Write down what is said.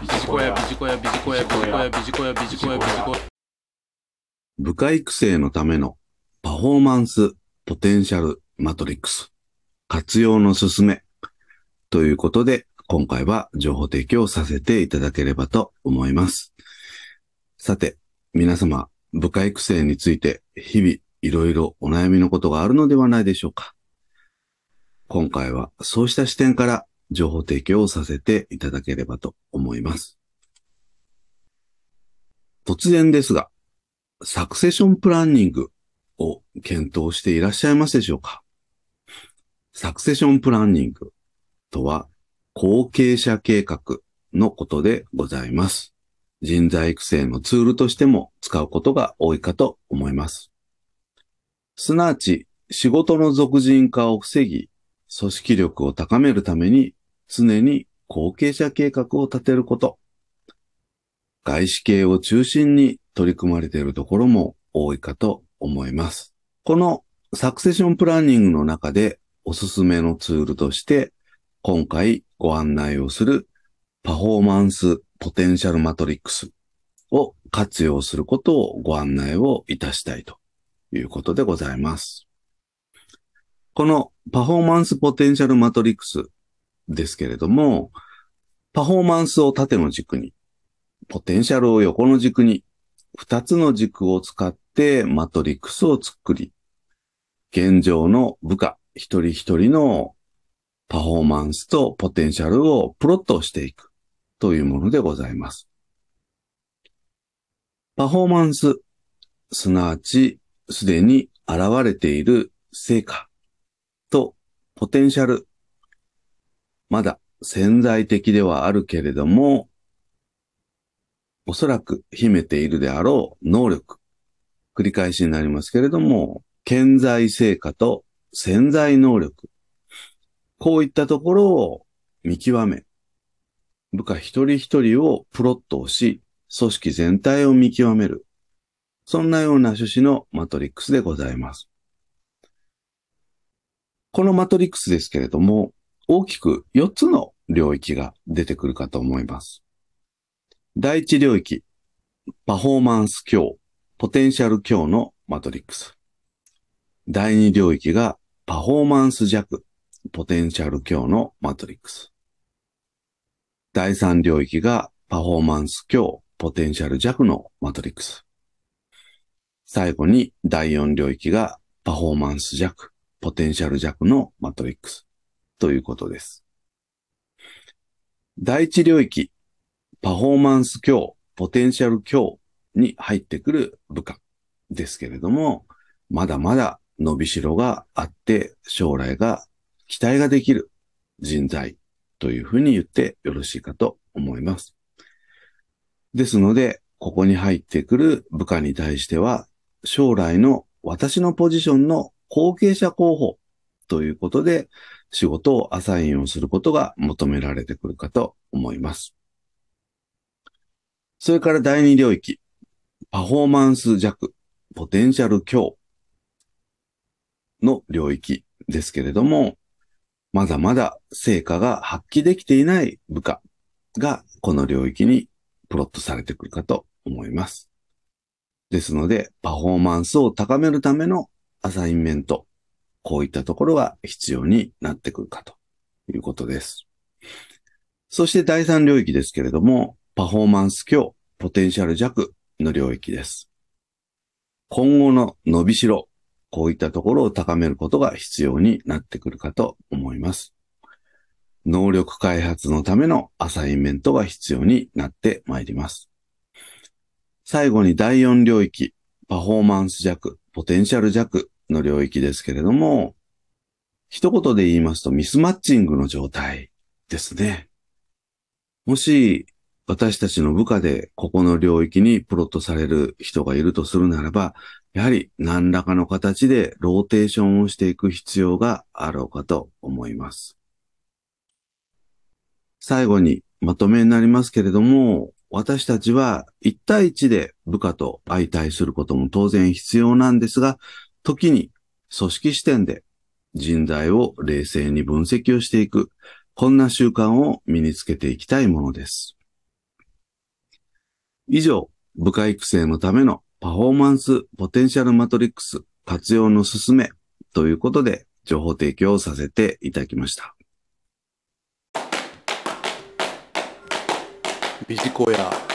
ビジコヤビジコヤビジコヤビジコヤビジコヤビジコヤビジコヤ部下育成のためのパフォーマンスポテンシャルマトリックス活用の進めということで今回は情報提供させていただければと思います。さて、皆様、部下育成について日々いろいろお悩みのことがあるのではないでしょうか。今回はそうした視点から情報提供をさせていただければと思います。突然ですが、サクセションプランニングを検討していらっしゃいますでしょうか？サクセションプランニングとは後継者計画のことでございます。人材育成のツールとしても使うことが多いかと思います。すなわち仕事の俗人化を防ぎ、組織力を高めるために常に後継者計画を立てること。外資系を中心に取り組まれているところも多いかと思います。このサクセションプランニングの中でおすすめのツールとして、今回ご案内をするパフォーマンスポテンシャルマトリックスを活用することをご案内をいたしたいということでございます。このパフォーマンスポテンシャルマトリックスですけれども、パフォーマンスを縦の軸に、ポテンシャルを横の軸に、二つの軸を使ってマトリックスを作り、現状の部下一人一人のパフォーマンスとポテンシャルをプロットしていくというものでございます。パフォーマンス、すなわちすでに現れている成果とポテンシャル、まだ潜在的ではあるけれども、おそらく秘めているであろう能力。繰り返しになりますけれども、顕在成果と潜在能力。こういったところを見極め、部下一人一人をプロットをし、組織全体を見極める。そんなような趣旨のマトリックスでございます。このマトリックスですけれども、大きく4つの領域が出てくるかと思います。第一領域、パフォーマンス強、ポテンシャル強のマトリックス。第二領域がパフォーマンス弱、ポテンシャル強のマトリックス。第三領域がパフォーマンス強、ポテンシャル弱のマトリックス。最後に第四領域がパフォーマンス弱、ポテンシャル弱のマトリックス。ということです。第一領域、パフォーマンス強、ポテンシャル強に入ってくる部下ですけれども、まだまだ伸びしろがあって、将来が期待ができる人材というふうに言ってよろしいかと思います。ですので、ここに入ってくる部下に対しては、将来の私のポジションの後継者候補ということで、仕事をアサインをすることが求められてくるかと思います。それから第二領域、パフォーマンス弱、ポテンシャル強の領域ですけれども、まだまだ成果が発揮できていない部下がこの領域にプロットされてくるかと思います。ですので、パフォーマンスを高めるためのアサインメント、こういったところが必要になってくるかということです。そして第三領域ですけれども、パフォーマンス強、ポテンシャル弱の領域です。今後の伸びしろ、こういったところを高めることが必要になってくるかと思います。能力開発のためのアサインメントが必要になってまいります。最後に第4領域、パフォーマンス弱、ポテンシャル弱の領域ですけれども、一言で言いますとミスマッチングの状態ですね。もし私たちの部下でここの領域にプロットされる人がいるとするならば、やはり何らかの形でローテーションをしていく必要があろうかと思います。最後にまとめになりますけれども、私たちは1対1で部下と相対することも当然必要なんですが、時に組織視点で人材を冷静に分析をしていく、こんな習慣を身につけていきたいものです。以上、部下育成のためのパフォーマンスポテンシャルマトリックス活用の進めということで情報提供をさせていただきました。ビジコヤ